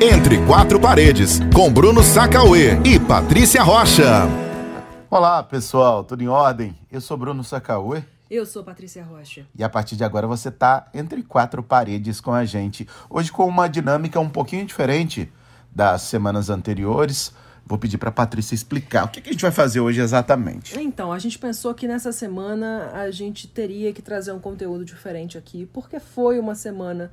Entre Quatro Paredes, com Bruno Sacauê e Patrícia Rocha. Olá, pessoal, tudo em ordem? Eu sou Bruno Sacauê. Eu sou Patrícia Rocha. E a partir de agora você tá entre quatro paredes com a gente. Hoje com uma dinâmica um pouquinho diferente das semanas anteriores. Vou pedir para Patrícia explicar o que, que a gente vai fazer hoje exatamente. Então, a gente pensou que nessa semana a gente teria que trazer um conteúdo diferente aqui, porque foi uma semana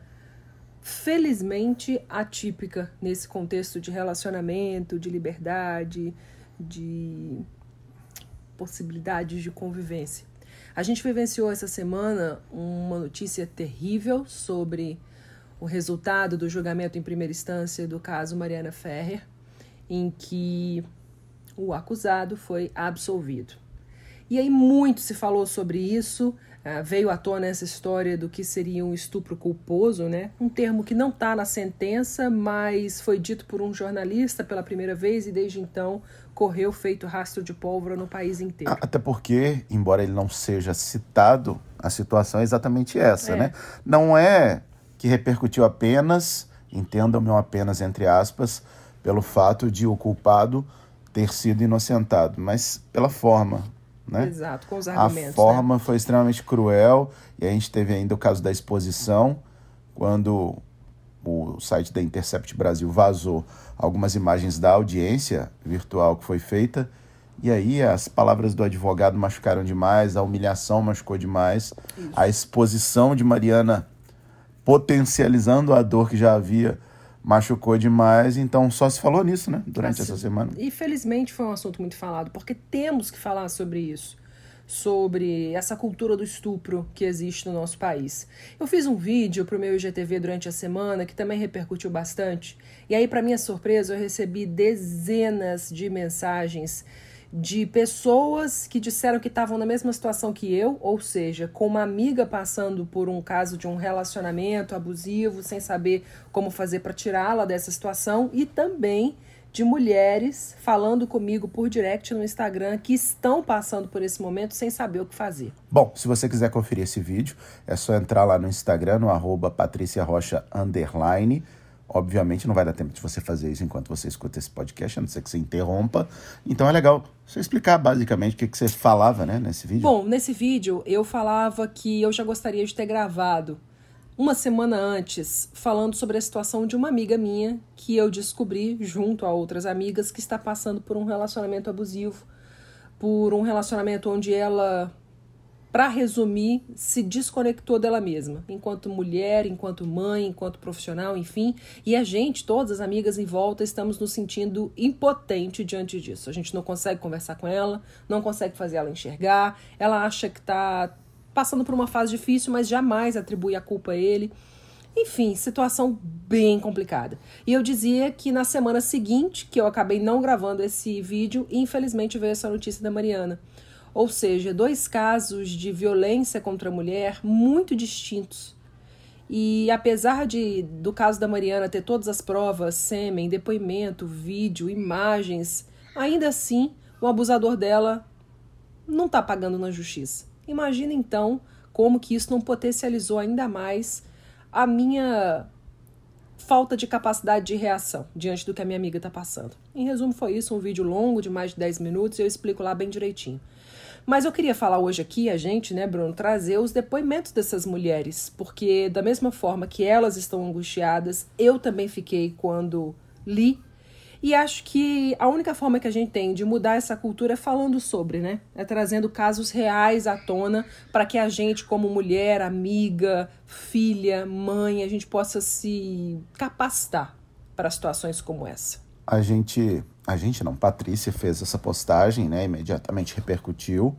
felizmente atípica nesse contexto de relacionamento, de liberdade, de possibilidades de convivência. A gente vivenciou essa semana uma notícia terrível sobre o resultado do julgamento em primeira instância do caso Mariana Ferrer, em que o acusado foi absolvido. E aí muito se falou sobre isso, Uh, veio à tona essa história do que seria um estupro culposo, né? Um termo que não está na sentença, mas foi dito por um jornalista pela primeira vez e desde então correu feito rastro de pólvora no país inteiro. Até porque, embora ele não seja citado, a situação é exatamente essa, é. né? Não é que repercutiu apenas, entendam-me apenas entre aspas, pelo fato de o culpado ter sido inocentado, mas pela forma, né? Exato, com os argumentos. A forma né? foi extremamente cruel e a gente teve ainda o caso da exposição, quando o site da Intercept Brasil vazou algumas imagens da audiência virtual que foi feita. E aí as palavras do advogado machucaram demais, a humilhação machucou demais, Isso. a exposição de Mariana potencializando a dor que já havia machucou demais, então só se falou nisso, né, durante assim, essa semana. E felizmente foi um assunto muito falado, porque temos que falar sobre isso, sobre essa cultura do estupro que existe no nosso país. Eu fiz um vídeo para o meu IGTV durante a semana que também repercutiu bastante, e aí, para minha surpresa, eu recebi dezenas de mensagens de pessoas que disseram que estavam na mesma situação que eu, ou seja, com uma amiga passando por um caso de um relacionamento abusivo, sem saber como fazer para tirá-la dessa situação, e também de mulheres falando comigo por direct no Instagram que estão passando por esse momento sem saber o que fazer. Bom, se você quiser conferir esse vídeo, é só entrar lá no Instagram, no arroba Obviamente não vai dar tempo de você fazer isso enquanto você escuta esse podcast, a não ser que você interrompa. Então é legal você explicar basicamente o que, que você falava né, nesse vídeo. Bom, nesse vídeo eu falava que eu já gostaria de ter gravado uma semana antes falando sobre a situação de uma amiga minha que eu descobri junto a outras amigas que está passando por um relacionamento abusivo, por um relacionamento onde ela para resumir, se desconectou dela mesma, enquanto mulher, enquanto mãe, enquanto profissional, enfim. E a gente, todas as amigas em volta, estamos nos sentindo impotente diante disso. A gente não consegue conversar com ela, não consegue fazer ela enxergar, ela acha que está passando por uma fase difícil, mas jamais atribui a culpa a ele. Enfim, situação bem complicada. E eu dizia que na semana seguinte, que eu acabei não gravando esse vídeo, infelizmente veio essa notícia da Mariana. Ou seja, dois casos de violência contra a mulher muito distintos. E apesar de do caso da Mariana ter todas as provas, sêmen, depoimento, vídeo, imagens, ainda assim o abusador dela não está pagando na justiça. Imagina então como que isso não potencializou ainda mais a minha falta de capacidade de reação diante do que a minha amiga está passando. Em resumo, foi isso, um vídeo longo de mais de 10 minutos eu explico lá bem direitinho. Mas eu queria falar hoje aqui, a gente, né, Bruno, trazer os depoimentos dessas mulheres, porque da mesma forma que elas estão angustiadas, eu também fiquei quando li. E acho que a única forma que a gente tem de mudar essa cultura é falando sobre, né? É trazendo casos reais à tona para que a gente, como mulher, amiga, filha, mãe, a gente possa se capacitar para situações como essa. A gente a gente não, Patrícia fez essa postagem, né? Imediatamente repercutiu.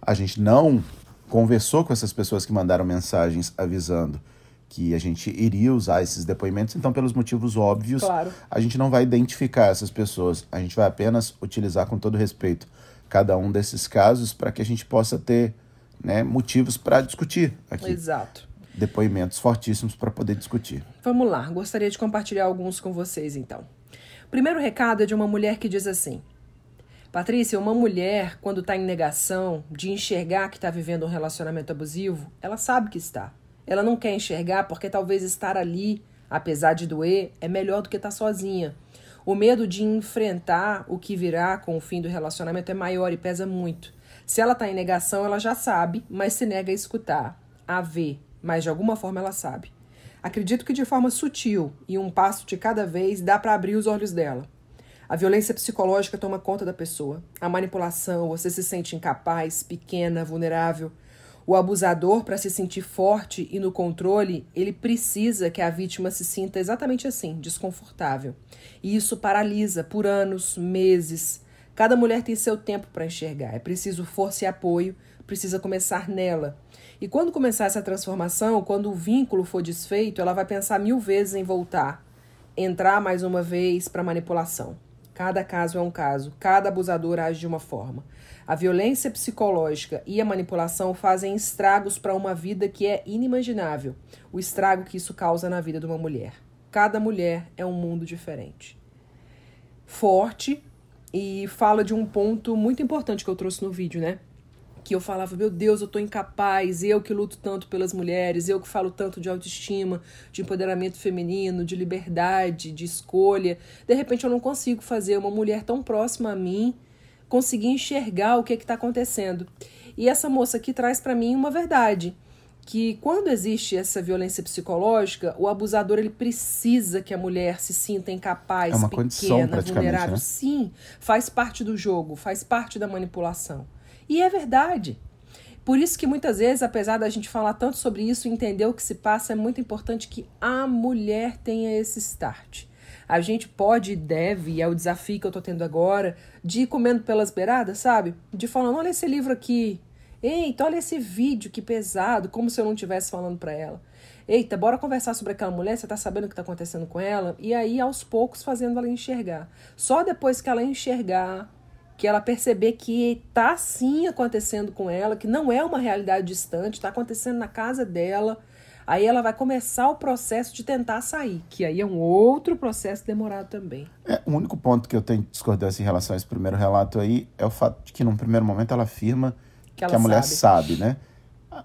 A gente não conversou com essas pessoas que mandaram mensagens avisando que a gente iria usar esses depoimentos, então, pelos motivos óbvios, claro. a gente não vai identificar essas pessoas, a gente vai apenas utilizar com todo respeito cada um desses casos para que a gente possa ter né, motivos para discutir aqui. Exato. Depoimentos fortíssimos para poder discutir. Vamos lá, gostaria de compartilhar alguns com vocês então. Primeiro recado é de uma mulher que diz assim: Patrícia, uma mulher, quando está em negação de enxergar que está vivendo um relacionamento abusivo, ela sabe que está. Ela não quer enxergar porque talvez estar ali Apesar de doer, é melhor do que estar tá sozinha. O medo de enfrentar o que virá com o fim do relacionamento é maior e pesa muito. Se ela está em negação, ela já sabe, mas se nega a escutar, a ver, mas de alguma forma ela sabe. Acredito que de forma sutil e um passo de cada vez dá para abrir os olhos dela. A violência psicológica toma conta da pessoa. A manipulação, você se sente incapaz, pequena, vulnerável. O abusador, para se sentir forte e no controle, ele precisa que a vítima se sinta exatamente assim, desconfortável. E isso paralisa por anos, meses. Cada mulher tem seu tempo para enxergar. É preciso força e apoio, precisa começar nela. E quando começar essa transformação, quando o vínculo for desfeito, ela vai pensar mil vezes em voltar, entrar mais uma vez para manipulação. Cada caso é um caso, cada abusador age de uma forma. A violência psicológica e a manipulação fazem estragos para uma vida que é inimaginável. O estrago que isso causa na vida de uma mulher. Cada mulher é um mundo diferente. Forte e fala de um ponto muito importante que eu trouxe no vídeo, né? Que eu falava, meu Deus, eu tô incapaz, eu que luto tanto pelas mulheres, eu que falo tanto de autoestima, de empoderamento feminino, de liberdade, de escolha. De repente eu não consigo fazer uma mulher tão próxima a mim conseguir enxergar o que está acontecendo. E essa moça aqui traz para mim uma verdade, que quando existe essa violência psicológica, o abusador ele precisa que a mulher se sinta incapaz, é pequena, vulnerável. Né? Sim, faz parte do jogo, faz parte da manipulação. E é verdade. Por isso que muitas vezes, apesar da gente falar tanto sobre isso entender o que se passa, é muito importante que a mulher tenha esse start. A gente pode e deve, é o desafio que eu tô tendo agora, de ir comendo pelas beiradas, sabe? De falando, olha esse livro aqui. Eita, olha esse vídeo, que pesado, como se eu não estivesse falando para ela. Eita, bora conversar sobre aquela mulher, você tá sabendo o que tá acontecendo com ela? E aí, aos poucos, fazendo ela enxergar. Só depois que ela enxergar, que ela perceber que está sim acontecendo com ela, que não é uma realidade distante, está acontecendo na casa dela. Aí ela vai começar o processo de tentar sair, que aí é um outro processo demorado também. É, o único ponto que eu tenho discordância em relação a esse primeiro relato aí é o fato de que, num primeiro momento, ela afirma que, ela que a mulher sabe. sabe, né?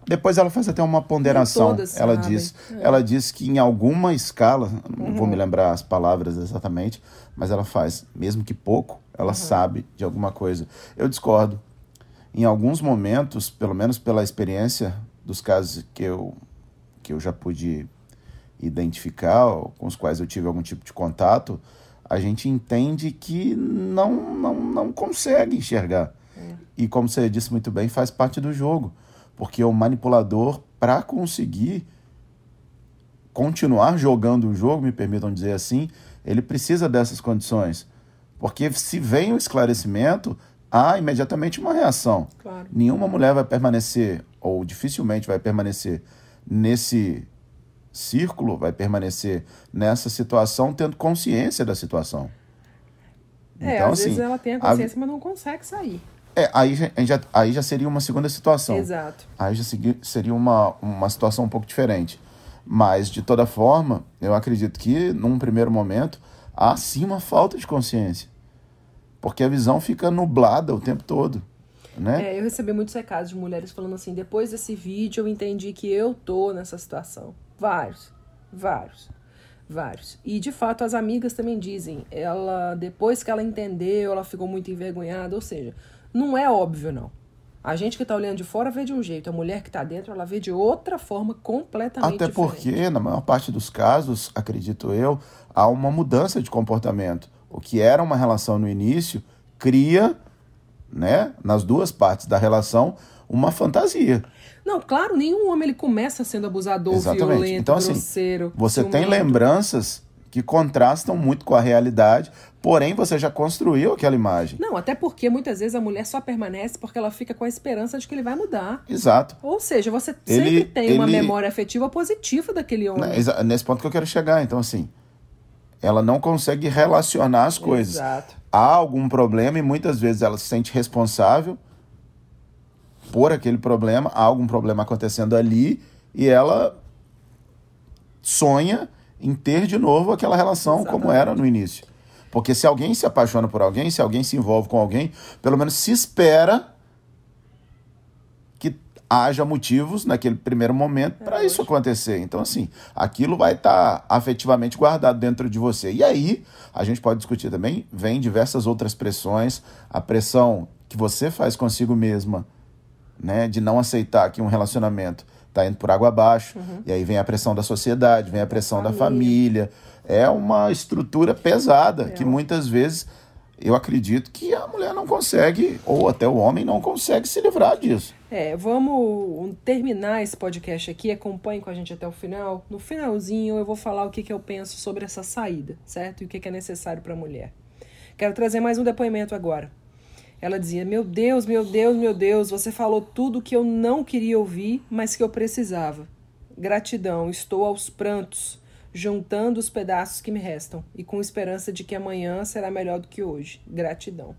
Depois ela faz até uma ponderação. Ela diz, é. ela diz que em alguma escala, não uhum. vou me lembrar as palavras exatamente, mas ela faz, mesmo que pouco, ela uhum. sabe de alguma coisa. Eu discordo. Em alguns momentos, pelo menos pela experiência dos casos que eu, que eu já pude identificar, com os quais eu tive algum tipo de contato, a gente entende que não, não, não consegue enxergar. É. E como você disse muito bem, faz parte do jogo. Porque o manipulador, para conseguir continuar jogando o jogo, me permitam dizer assim, ele precisa dessas condições. Porque se vem o esclarecimento, há imediatamente uma reação. Claro. Nenhuma mulher vai permanecer, ou dificilmente vai permanecer nesse círculo, vai permanecer nessa situação tendo consciência da situação. É, então, às assim, vezes ela tem a consciência, a... mas não consegue sair. É, aí já, aí já seria uma segunda situação. Exato. Aí já seria uma, uma situação um pouco diferente. Mas, de toda forma, eu acredito que, num primeiro momento, há sim uma falta de consciência. Porque a visão fica nublada o tempo todo. Né? É, eu recebi muitos recados de mulheres falando assim: depois desse vídeo eu entendi que eu tô nessa situação. Vários, vários, vários. E de fato as amigas também dizem: ela, depois que ela entendeu, ela ficou muito envergonhada. Ou seja, não é óbvio, não. A gente que está olhando de fora vê de um jeito, a mulher que está dentro, ela vê de outra forma completamente Até diferente. porque, na maior parte dos casos, acredito eu, há uma mudança de comportamento. O que era uma relação no início cria, né, nas duas partes da relação, uma fantasia. Não, claro, nenhum homem ele começa sendo abusador, Exatamente. violento, então, assim, grosseiro. Você tem lembranças que contrastam muito com a realidade, porém você já construiu aquela imagem. Não, até porque muitas vezes a mulher só permanece porque ela fica com a esperança de que ele vai mudar. Exato. Ou seja, você ele, sempre tem ele... uma memória afetiva positiva daquele homem. Nesse ponto que eu quero chegar. Então, assim, ela não consegue relacionar as coisas. Exato. Há algum problema e muitas vezes ela se sente responsável por aquele problema, há algum problema acontecendo ali e ela sonha em ter de novo aquela relação Exatamente. como era no início. Porque se alguém se apaixona por alguém, se alguém se envolve com alguém, pelo menos se espera que haja motivos naquele primeiro momento para isso acontecer. Então, assim, aquilo vai estar tá afetivamente guardado dentro de você. E aí, a gente pode discutir também, vem diversas outras pressões, a pressão que você faz consigo mesma, né, de não aceitar que um relacionamento está indo por água abaixo, uhum. e aí vem a pressão da sociedade, vem a pressão família. da família. É uma estrutura pesada é. que muitas vezes eu acredito que a mulher não consegue, ou até o homem não consegue se livrar disso. É, vamos terminar esse podcast aqui. Acompanhe com a gente até o final. No finalzinho, eu vou falar o que, que eu penso sobre essa saída, certo? E o que, que é necessário para a mulher. Quero trazer mais um depoimento agora. Ela dizia: Meu Deus, meu Deus, meu Deus, você falou tudo que eu não queria ouvir, mas que eu precisava. Gratidão, estou aos prantos juntando os pedaços que me restam e com esperança de que amanhã será melhor do que hoje. Gratidão.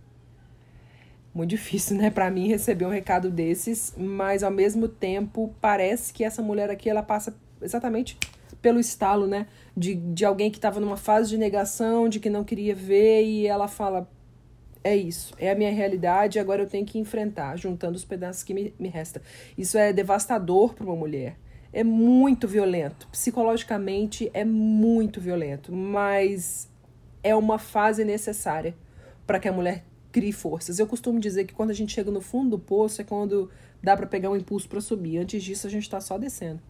Muito difícil, né, para mim receber um recado desses, mas ao mesmo tempo parece que essa mulher aqui ela passa exatamente pelo estalo, né, de, de alguém que estava numa fase de negação, de que não queria ver e ela fala é isso, é a minha realidade, agora eu tenho que enfrentar, juntando os pedaços que me, me restam. Isso é devastador para uma mulher é muito violento. Psicologicamente é muito violento, mas é uma fase necessária para que a mulher crie forças. Eu costumo dizer que quando a gente chega no fundo do poço é quando dá para pegar um impulso para subir. Antes disso a gente está só descendo.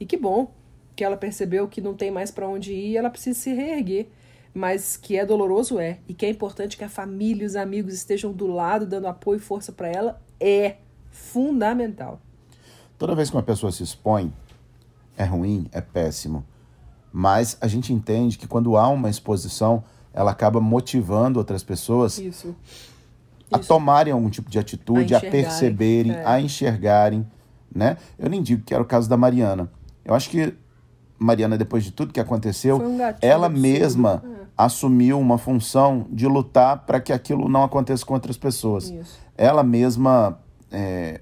E que bom que ela percebeu que não tem mais para onde ir, ela precisa se reerguer. Mas que é doloroso é, e que é importante que a família e os amigos estejam do lado dando apoio e força para ela é fundamental. Toda vez que uma pessoa se expõe é ruim, é péssimo. Mas a gente entende que quando há uma exposição, ela acaba motivando outras pessoas Isso. a Isso. tomarem algum tipo de atitude, a, a perceberem, é. a enxergarem, né? Eu nem digo que era o caso da Mariana. Eu acho que Mariana, depois de tudo que aconteceu, um ela mesma é. assumiu uma função de lutar para que aquilo não aconteça com outras pessoas. Isso. Ela mesma é,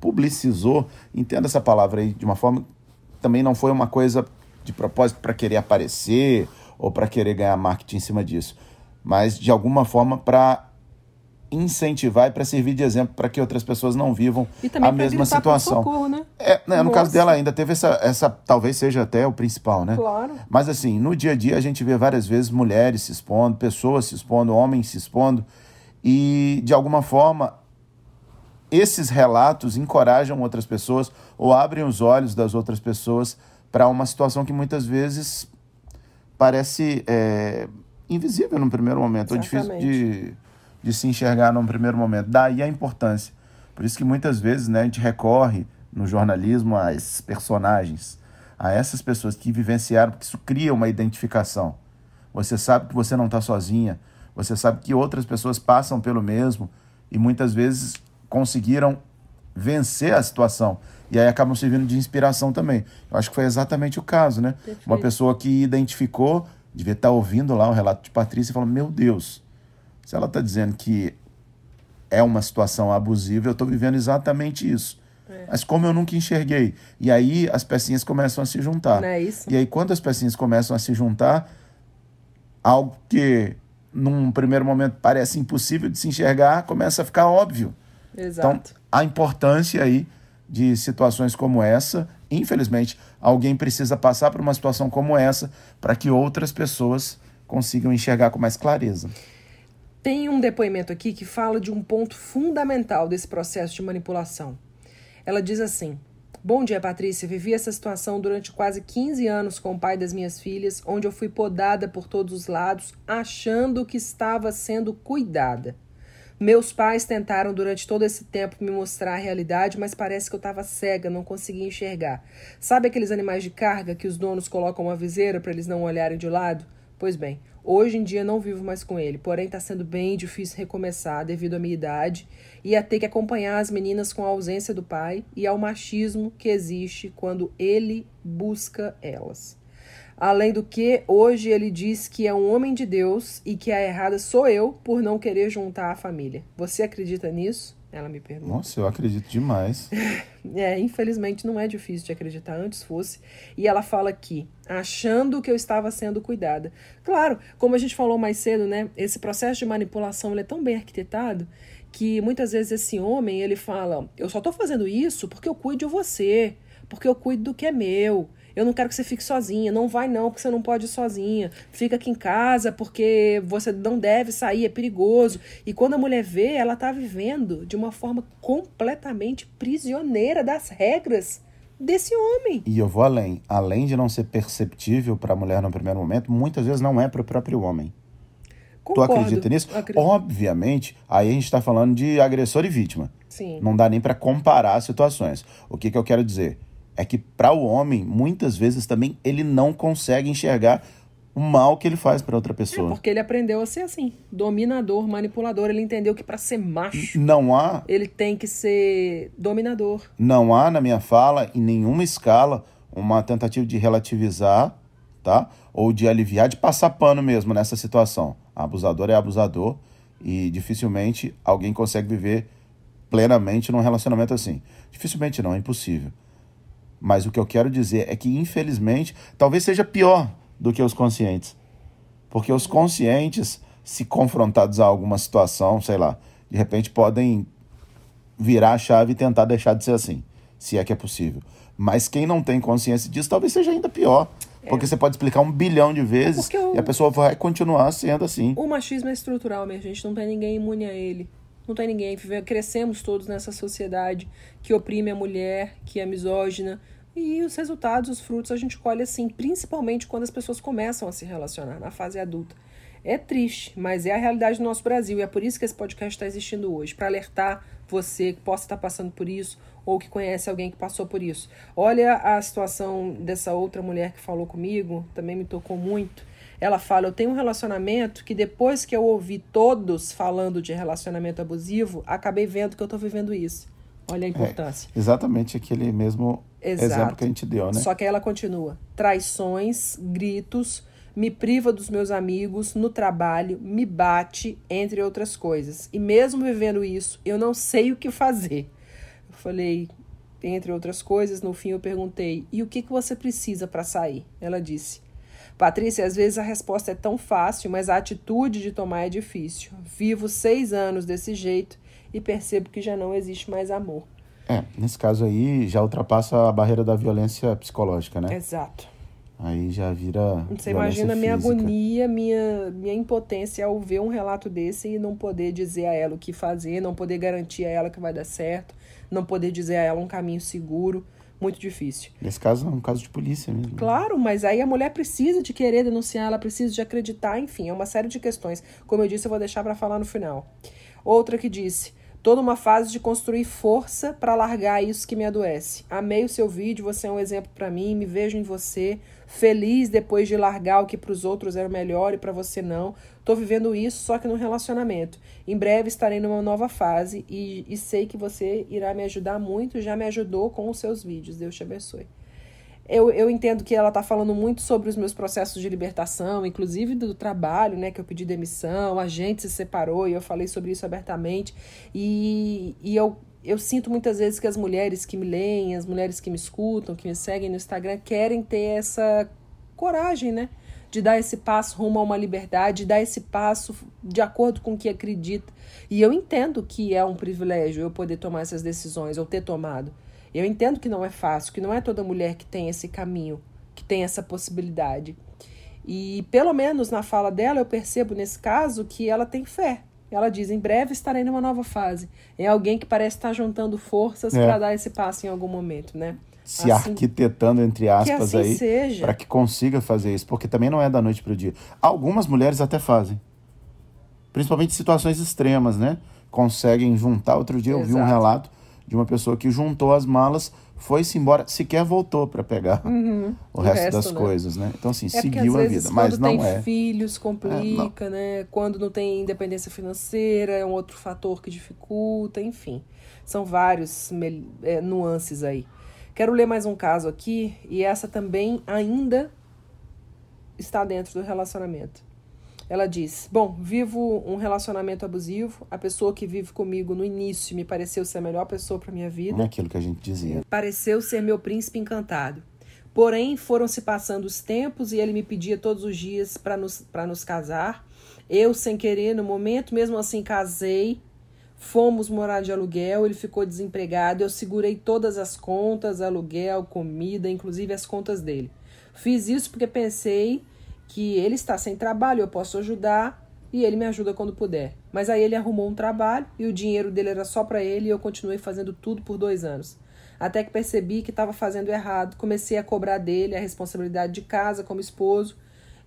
publicizou, entenda essa palavra aí de uma forma também não foi uma coisa de propósito para querer aparecer ou para querer ganhar marketing em cima disso, mas de alguma forma para incentivar e para servir de exemplo para que outras pessoas não vivam a mesma situação. Socorro, né? É, né, no caso dela ainda teve essa, essa, talvez seja até o principal, né? Claro. Mas assim, no dia a dia a gente vê várias vezes mulheres se expondo, pessoas se expondo, homens se expondo e de alguma forma esses relatos encorajam outras pessoas ou abrem os olhos das outras pessoas para uma situação que muitas vezes parece é, invisível no primeiro momento, Exatamente. ou difícil de, de se enxergar num primeiro momento. Daí a importância. Por isso que muitas vezes né, a gente recorre no jornalismo a esses personagens, a essas pessoas que vivenciaram, porque isso cria uma identificação. Você sabe que você não está sozinha, você sabe que outras pessoas passam pelo mesmo e muitas vezes conseguiram vencer a situação. E aí acabam servindo de inspiração também. Eu acho que foi exatamente o caso, né? Perfeito. Uma pessoa que identificou, devia estar ouvindo lá o relato de Patrícia e falou: Meu Deus, se ela está dizendo que é uma situação abusiva, eu estou vivendo exatamente isso. É. Mas como eu nunca enxerguei? E aí as pecinhas começam a se juntar. Não é isso? E aí, quando as pecinhas começam a se juntar, algo que num primeiro momento parece impossível de se enxergar, começa a ficar óbvio. Exato. Então, a importância aí de situações como essa, infelizmente, alguém precisa passar por uma situação como essa para que outras pessoas consigam enxergar com mais clareza. Tem um depoimento aqui que fala de um ponto fundamental desse processo de manipulação. Ela diz assim: Bom dia, Patrícia. Vivi essa situação durante quase 15 anos com o pai das minhas filhas, onde eu fui podada por todos os lados, achando que estava sendo cuidada. Meus pais tentaram durante todo esse tempo me mostrar a realidade, mas parece que eu estava cega, não conseguia enxergar. Sabe aqueles animais de carga que os donos colocam uma viseira para eles não olharem de lado? Pois bem, hoje em dia não vivo mais com ele, porém está sendo bem difícil recomeçar devido à minha idade e a ter que acompanhar as meninas com a ausência do pai e ao machismo que existe quando ele busca elas. Além do que, hoje ele diz que é um homem de Deus e que a errada sou eu por não querer juntar a família. Você acredita nisso? Ela me pergunta. Nossa, eu acredito demais. é, infelizmente não é difícil de acreditar, antes fosse. E ela fala aqui, achando que eu estava sendo cuidada. Claro, como a gente falou mais cedo, né? Esse processo de manipulação ele é tão bem arquitetado que muitas vezes esse homem ele fala: Eu só tô fazendo isso porque eu cuido de você, porque eu cuido do que é meu. Eu não quero que você fique sozinha. Não vai, não, porque você não pode ir sozinha. Fica aqui em casa porque você não deve sair, é perigoso. E quando a mulher vê, ela tá vivendo de uma forma completamente prisioneira das regras desse homem. E eu vou além. Além de não ser perceptível para a mulher no primeiro momento, muitas vezes não é para o próprio homem. Concordo, tu acredita nisso? acredito. Obviamente, aí a gente está falando de agressor e vítima. Sim. Não dá nem para comparar situações. O que, que eu quero dizer? É que para o homem, muitas vezes também, ele não consegue enxergar o mal que ele faz para outra É pessoa. porque ele aprendeu a ser assim, dominador, manipulador. Ele entendeu que para ser macho, Não há, ele tem que ser dominador. não há na minha fala, em nenhuma escala, uma tentativa de relativizar, tá? Ou de aliviar, de passar pano mesmo nessa situação. Abusador é abusador e dificilmente alguém consegue viver plenamente num relacionamento assim. Dificilmente não, é impossível. Mas o que eu quero dizer é que, infelizmente, talvez seja pior do que os conscientes. Porque os conscientes, se confrontados a alguma situação, sei lá, de repente podem virar a chave e tentar deixar de ser assim, se é que é possível. Mas quem não tem consciência disso, talvez seja ainda pior. Porque você pode explicar um bilhão de vezes porque o- e a pessoa vai continuar sendo assim. O machismo é estrutural, minha gente. Não tem ninguém imune a ele. Não tem ninguém. Crescemos todos nessa sociedade que oprime a mulher, que é misógina. E os resultados, os frutos, a gente colhe assim, principalmente quando as pessoas começam a se relacionar na fase adulta. É triste, mas é a realidade do nosso Brasil. E é por isso que esse podcast está existindo hoje para alertar você que possa estar passando por isso ou que conhece alguém que passou por isso. Olha a situação dessa outra mulher que falou comigo, também me tocou muito. Ela fala: Eu tenho um relacionamento que depois que eu ouvi todos falando de relacionamento abusivo, acabei vendo que eu tô vivendo isso. Olha a importância. Exatamente aquele mesmo Exato. exemplo que a gente deu, né? Só que ela continua: traições, gritos, me priva dos meus amigos, no trabalho, me bate, entre outras coisas. E mesmo vivendo isso, eu não sei o que fazer. Eu falei, entre outras coisas, no fim eu perguntei: e o que, que você precisa para sair? Ela disse: Patrícia, às vezes a resposta é tão fácil, mas a atitude de tomar é difícil. Vivo seis anos desse jeito e percebo que já não existe mais amor. É, nesse caso aí já ultrapassa a barreira da violência psicológica, né? Exato. Aí já vira. Você imagina a minha física. agonia, minha, minha impotência ao ver um relato desse e não poder dizer a ela o que fazer, não poder garantir a ela que vai dar certo, não poder dizer a ela um caminho seguro. Muito difícil. Nesse caso é um caso de polícia mesmo. Claro, mas aí a mulher precisa de querer denunciar, ela precisa de acreditar, enfim, é uma série de questões. Como eu disse, eu vou deixar para falar no final. Outra que disse: toda uma fase de construir força para largar isso que me adoece. Amei o seu vídeo, você é um exemplo para mim, me vejo em você, feliz depois de largar o que para os outros era melhor e para você não. Tô vivendo isso só que no relacionamento. Em breve estarei numa nova fase e, e sei que você irá me ajudar muito, já me ajudou com os seus vídeos. Deus te abençoe. Eu, eu entendo que ela está falando muito sobre os meus processos de libertação, inclusive do trabalho, né? Que eu pedi demissão, a gente se separou e eu falei sobre isso abertamente. E, e eu, eu sinto muitas vezes que as mulheres que me leem, as mulheres que me escutam, que me seguem no Instagram, querem ter essa coragem, né? De dar esse passo rumo a uma liberdade, de dar esse passo de acordo com o que acredita. E eu entendo que é um privilégio eu poder tomar essas decisões, ou ter tomado. Eu entendo que não é fácil, que não é toda mulher que tem esse caminho, que tem essa possibilidade. E pelo menos na fala dela eu percebo nesse caso que ela tem fé. Ela diz: em breve estarei numa nova fase. É alguém que parece estar juntando forças É. para dar esse passo em algum momento, né? Se Assim- arquitetando, entre aspas, assim aí, seja. para que consiga fazer isso. Porque também não é da noite para o dia. Algumas mulheres até fazem. Principalmente em situações extremas, né? Conseguem juntar. Outro dia eu vi um relato de uma pessoa que juntou as malas, foi-se embora, sequer voltou para pegar o, o resto, resto, das né? coisas, né? Então, assim, É seguiu a vida. quando Mas não tem é. filhos complica, né? Quando não tem independência financeira é um outro fator que dificulta, enfim. São vários é, nuances aí. Quero ler mais um caso aqui e essa também ainda está dentro do relacionamento. Ela diz: Bom, vivo um relacionamento abusivo. A pessoa que vive comigo no início me pareceu ser a melhor pessoa para minha vida Não é aquilo que a gente dizia. pareceu ser meu príncipe encantado. Porém, foram se passando os tempos e ele me pedia todos os dias para nos, pra nos casar. Eu, sem querer, no momento, mesmo assim, casei. Fomos morar de aluguel, ele ficou desempregado, eu segurei todas as contas, aluguel, comida, inclusive as contas dele. Fiz isso porque pensei que ele está sem trabalho, eu posso ajudar e ele me ajuda quando puder. Mas aí ele arrumou um trabalho e o dinheiro dele era só para ele e eu continuei fazendo tudo por dois anos. Até que percebi que estava fazendo errado, comecei a cobrar dele a responsabilidade de casa como esposo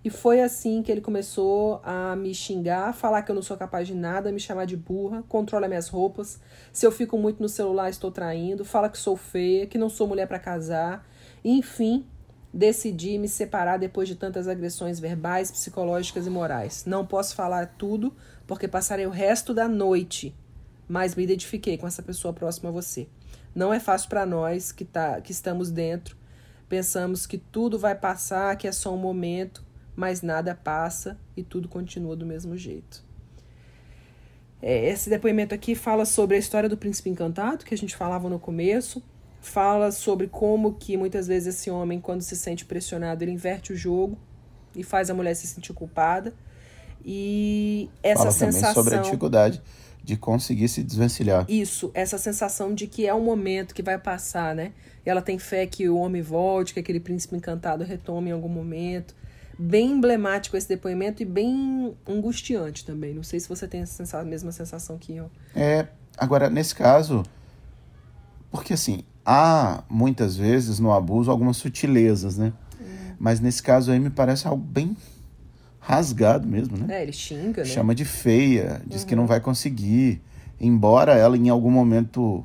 e foi assim que ele começou a me xingar, falar que eu não sou capaz de nada, me chamar de burra, controla minhas roupas. Se eu fico muito no celular, estou traindo, fala que sou feia, que não sou mulher para casar. Enfim, decidi me separar depois de tantas agressões verbais, psicológicas e morais. Não posso falar tudo, porque passarei o resto da noite, mas me identifiquei com essa pessoa próxima a você. Não é fácil para nós que, tá, que estamos dentro. Pensamos que tudo vai passar, que é só um momento mas nada passa e tudo continua do mesmo jeito. É, esse depoimento aqui fala sobre a história do príncipe encantado, que a gente falava no começo, fala sobre como que muitas vezes esse homem, quando se sente pressionado, ele inverte o jogo e faz a mulher se sentir culpada. E essa fala sensação. Sobre a dificuldade de conseguir se desvencilhar. Isso, essa sensação de que é um momento que vai passar, né? E ela tem fé que o homem volte, que aquele príncipe encantado retome em algum momento bem emblemático esse depoimento e bem angustiante também. Não sei se você tem a mesma sensação que eu. É, agora, nesse caso, porque assim, há muitas vezes no abuso algumas sutilezas, né? Mas nesse caso aí me parece algo bem rasgado mesmo, né? É, ele xinga, né? Chama de feia, diz uhum. que não vai conseguir. Embora ela em algum momento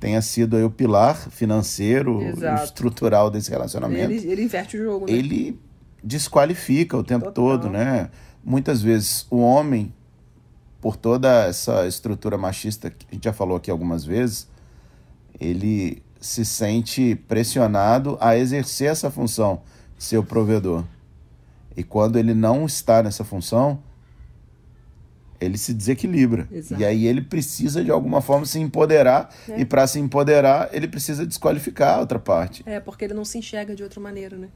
tenha sido aí o pilar financeiro, estrutural desse relacionamento. Ele, ele inverte o jogo, né? Ele desqualifica o tempo Total. todo, né? Muitas vezes o homem, por toda essa estrutura machista que a gente já falou aqui algumas vezes, ele se sente pressionado a exercer essa função o provedor. E quando ele não está nessa função, ele se desequilibra. Exato. E aí ele precisa de alguma forma se empoderar é. e para se empoderar, ele precisa desqualificar a outra parte. É, porque ele não se enxerga de outra maneira, né?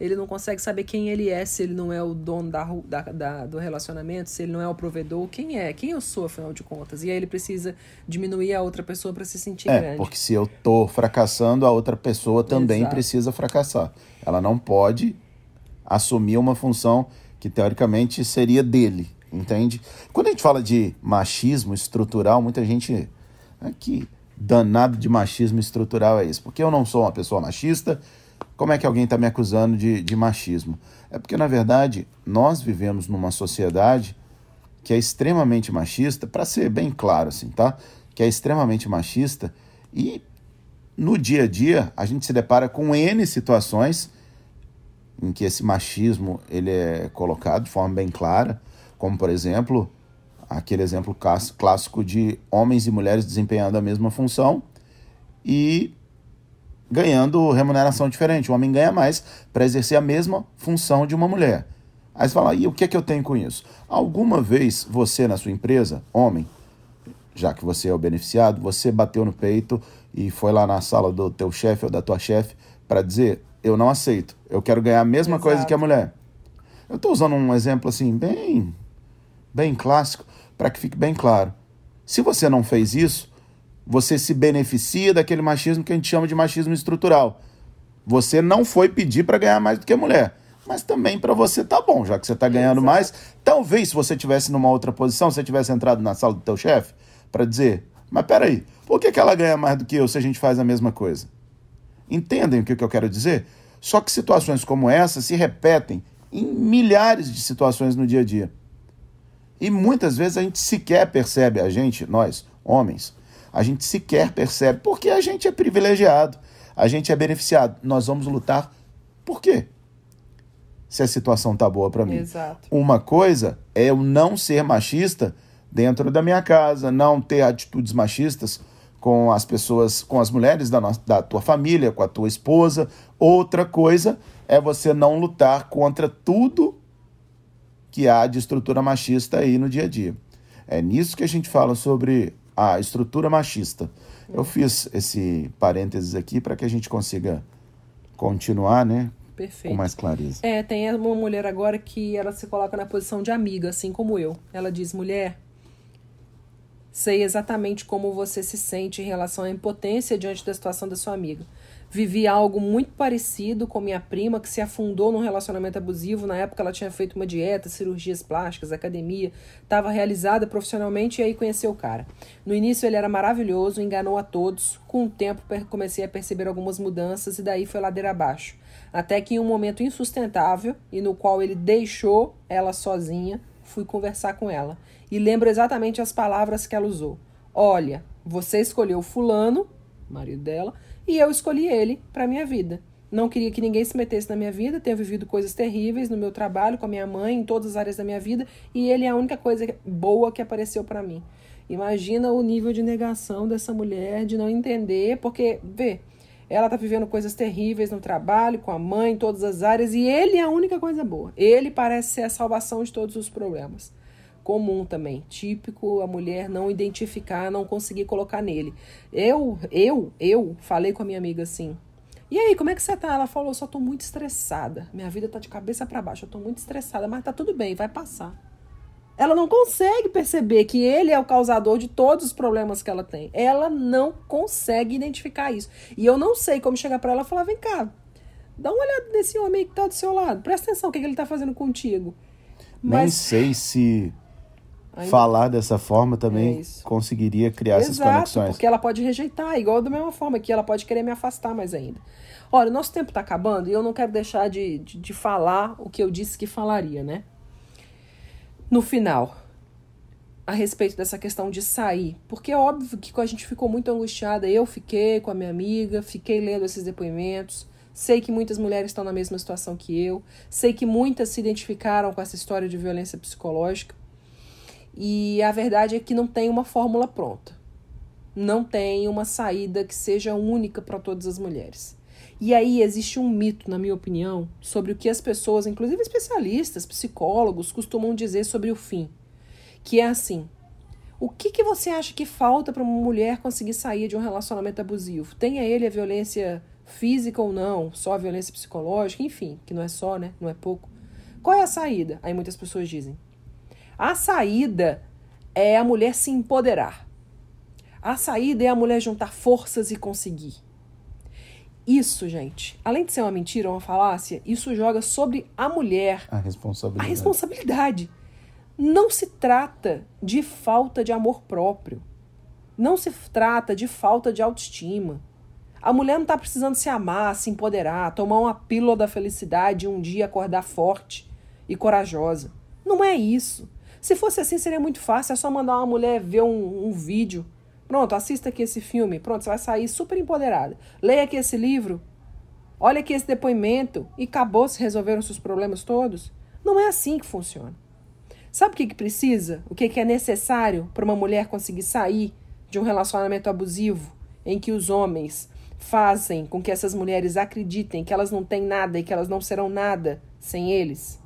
Ele não consegue saber quem ele é, se ele não é o dono da, da, da, do relacionamento, se ele não é o provedor, quem é, quem eu sou, afinal de contas. E aí ele precisa diminuir a outra pessoa para se sentir é, grande. Porque se eu tô fracassando, a outra pessoa também Exato. precisa fracassar. Ela não pode assumir uma função que teoricamente seria dele, entende? Quando a gente fala de machismo estrutural, muita gente. aqui que danado de machismo estrutural é isso? Porque eu não sou uma pessoa machista como é que alguém está me acusando de, de machismo? É porque, na verdade, nós vivemos numa sociedade que é extremamente machista, para ser bem claro, assim, tá? Que é extremamente machista e no dia a dia a gente se depara com N situações em que esse machismo ele é colocado de forma bem clara, como por exemplo, aquele exemplo clássico de homens e mulheres desempenhando a mesma função e ganhando remuneração diferente. O homem ganha mais para exercer a mesma função de uma mulher. Aí você fala, e o que é que eu tenho com isso? Alguma vez você na sua empresa, homem, já que você é o beneficiado, você bateu no peito e foi lá na sala do teu chefe ou da tua chefe para dizer, eu não aceito, eu quero ganhar a mesma Exato. coisa que a mulher. Eu estou usando um exemplo assim bem, bem clássico para que fique bem claro. Se você não fez isso, você se beneficia daquele machismo que a gente chama de machismo estrutural. Você não foi pedir para ganhar mais do que a mulher, mas também para você tá bom, já que você está ganhando Exato. mais. Talvez se você tivesse numa outra posição, se você tivesse entrado na sala do teu chefe para dizer, mas peraí, por que, que ela ganha mais do que eu se a gente faz a mesma coisa? Entendem o que, que eu quero dizer? Só que situações como essa se repetem em milhares de situações no dia a dia. E muitas vezes a gente sequer percebe, a gente, nós, homens, a gente sequer percebe, porque a gente é privilegiado, a gente é beneficiado. Nós vamos lutar por quê? Se a situação tá boa para mim. Exato. Uma coisa é eu não ser machista dentro da minha casa, não ter atitudes machistas com as pessoas, com as mulheres da, nossa, da tua família, com a tua esposa. Outra coisa é você não lutar contra tudo que há de estrutura machista aí no dia a dia. É nisso que a gente fala sobre a estrutura machista. Eu fiz esse parênteses aqui para que a gente consiga continuar, né? Perfeito. Com mais clareza. É, tem uma mulher agora que ela se coloca na posição de amiga, assim como eu. Ela diz: mulher, Sei exatamente como você se sente em relação à impotência diante da situação da sua amiga. Vivi algo muito parecido com minha prima, que se afundou num relacionamento abusivo. Na época, ela tinha feito uma dieta, cirurgias plásticas, academia, estava realizada profissionalmente e aí conheceu o cara. No início, ele era maravilhoso, enganou a todos. Com o tempo, comecei a perceber algumas mudanças e daí foi ladeira abaixo. Até que em um momento insustentável e no qual ele deixou ela sozinha, fui conversar com ela. E lembro exatamente as palavras que ela usou. Olha, você escolheu Fulano, marido dela e eu escolhi ele para minha vida. Não queria que ninguém se metesse na minha vida, tenho vivido coisas terríveis no meu trabalho, com a minha mãe, em todas as áreas da minha vida, e ele é a única coisa boa que apareceu para mim. Imagina o nível de negação dessa mulher, de não entender, porque, vê, ela tá vivendo coisas terríveis no trabalho, com a mãe, em todas as áreas, e ele é a única coisa boa. Ele parece ser a salvação de todos os problemas comum também, típico a mulher não identificar, não conseguir colocar nele. Eu, eu, eu falei com a minha amiga assim: "E aí, como é que você tá?" Ela falou: "Só tô muito estressada. Minha vida tá de cabeça para baixo, eu tô muito estressada, mas tá tudo bem, vai passar." Ela não consegue perceber que ele é o causador de todos os problemas que ela tem. Ela não consegue identificar isso. E eu não sei como chegar para ela e falar: "Vem cá, dá uma olhada nesse homem que tá do seu lado. Presta atenção o que, que ele tá fazendo contigo." Mas... Nem sei se falar dessa forma também é conseguiria criar Exato, essas conexões. Porque ela pode rejeitar, igual da mesma forma que ela pode querer me afastar mais ainda. Olha, o nosso tempo está acabando e eu não quero deixar de, de, de falar o que eu disse que falaria, né? No final, a respeito dessa questão de sair. Porque é óbvio que a gente ficou muito angustiada. Eu fiquei com a minha amiga, fiquei lendo esses depoimentos. Sei que muitas mulheres estão na mesma situação que eu. Sei que muitas se identificaram com essa história de violência psicológica. E a verdade é que não tem uma fórmula pronta. Não tem uma saída que seja única para todas as mulheres. E aí existe um mito, na minha opinião, sobre o que as pessoas, inclusive especialistas, psicólogos, costumam dizer sobre o fim. Que é assim: o que, que você acha que falta para uma mulher conseguir sair de um relacionamento abusivo? Tenha ele a violência física ou não, só a violência psicológica, enfim, que não é só, né? Não é pouco. Qual é a saída? Aí muitas pessoas dizem: a saída é a mulher se empoderar. A saída é a mulher juntar forças e conseguir. Isso, gente, além de ser uma mentira, uma falácia, isso joga sobre a mulher a responsabilidade. A responsabilidade. Não se trata de falta de amor próprio. Não se trata de falta de autoestima. A mulher não está precisando se amar, se empoderar, tomar uma pílula da felicidade e um dia acordar forte e corajosa. Não é isso. Se fosse assim, seria muito fácil. É só mandar uma mulher ver um, um vídeo. Pronto, assista aqui esse filme. Pronto, você vai sair super empoderada. Leia aqui esse livro. Olha aqui esse depoimento. E acabou, se resolveram seus problemas todos. Não é assim que funciona. Sabe o que, que precisa? O que, que é necessário para uma mulher conseguir sair de um relacionamento abusivo em que os homens fazem com que essas mulheres acreditem que elas não têm nada e que elas não serão nada sem eles?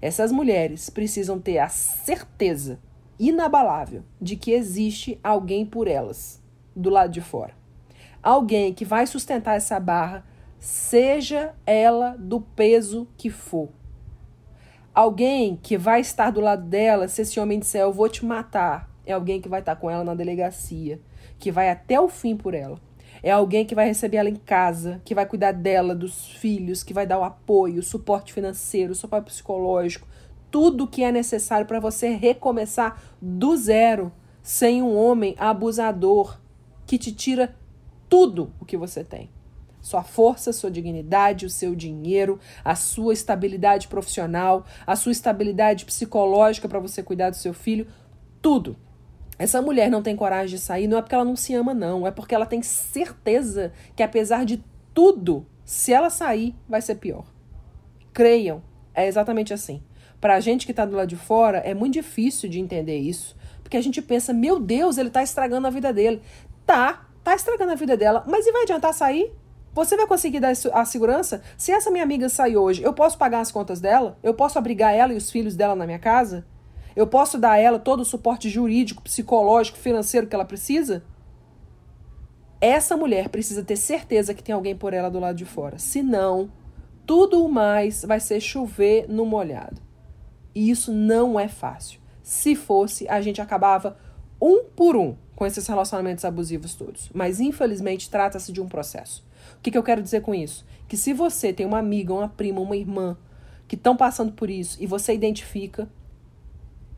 Essas mulheres precisam ter a certeza inabalável de que existe alguém por elas do lado de fora. Alguém que vai sustentar essa barra, seja ela do peso que for. Alguém que vai estar do lado dela se esse homem disser eu vou te matar. É alguém que vai estar com ela na delegacia, que vai até o fim por ela. É alguém que vai receber ela em casa, que vai cuidar dela, dos filhos, que vai dar o apoio, o suporte financeiro, o suporte psicológico, tudo que é necessário para você recomeçar do zero, sem um homem abusador que te tira tudo o que você tem. Sua força, sua dignidade, o seu dinheiro, a sua estabilidade profissional, a sua estabilidade psicológica para você cuidar do seu filho, tudo essa mulher não tem coragem de sair, não é porque ela não se ama, não. É porque ela tem certeza que, apesar de tudo, se ela sair, vai ser pior. Creiam, é exatamente assim. Para a gente que está do lado de fora, é muito difícil de entender isso. Porque a gente pensa, meu Deus, ele está estragando a vida dele. Tá, tá estragando a vida dela, mas e vai adiantar sair? Você vai conseguir dar a segurança? Se essa minha amiga sair hoje, eu posso pagar as contas dela? Eu posso abrigar ela e os filhos dela na minha casa? Eu posso dar a ela todo o suporte jurídico, psicológico, financeiro que ela precisa? Essa mulher precisa ter certeza que tem alguém por ela do lado de fora. Senão, tudo o mais vai ser chover no molhado. E isso não é fácil. Se fosse, a gente acabava um por um com esses relacionamentos abusivos todos. Mas infelizmente trata-se de um processo. O que, que eu quero dizer com isso? Que se você tem uma amiga, uma prima, uma irmã que estão passando por isso e você identifica,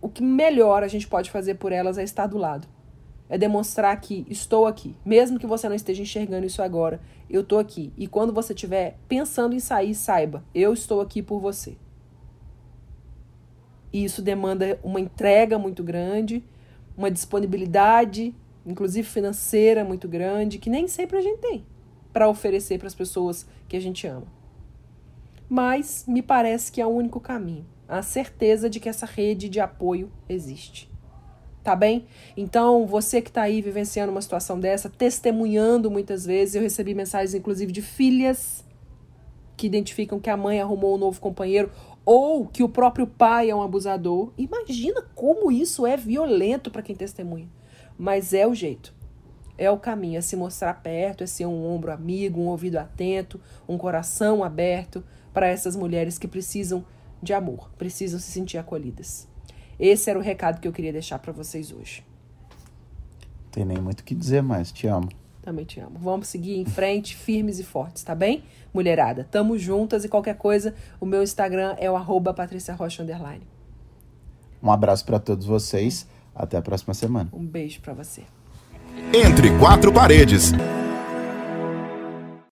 o que melhor a gente pode fazer por elas é estar do lado. É demonstrar que estou aqui. Mesmo que você não esteja enxergando isso agora, eu estou aqui. E quando você estiver pensando em sair, saiba, eu estou aqui por você. E isso demanda uma entrega muito grande, uma disponibilidade, inclusive financeira, muito grande, que nem sempre a gente tem para oferecer para as pessoas que a gente ama. Mas me parece que é o único caminho, a certeza de que essa rede de apoio existe. Tá bem? Então, você que está aí vivenciando uma situação dessa, testemunhando muitas vezes, eu recebi mensagens inclusive de filhas que identificam que a mãe arrumou um novo companheiro ou que o próprio pai é um abusador. Imagina como isso é violento para quem testemunha. Mas é o jeito. É o caminho, é se mostrar perto, é ser um ombro amigo, um ouvido atento, um coração aberto para essas mulheres que precisam de amor, precisam se sentir acolhidas. Esse era o recado que eu queria deixar para vocês hoje. Tem nem muito o que dizer mais, te amo. Também te amo. Vamos seguir em frente, firmes e fortes, tá bem? Mulherada, tamo juntas e qualquer coisa, o meu Instagram é o arroba Patrícia Rocha Underline. Um abraço para todos vocês. Até a próxima semana. Um beijo para você. Entre quatro paredes.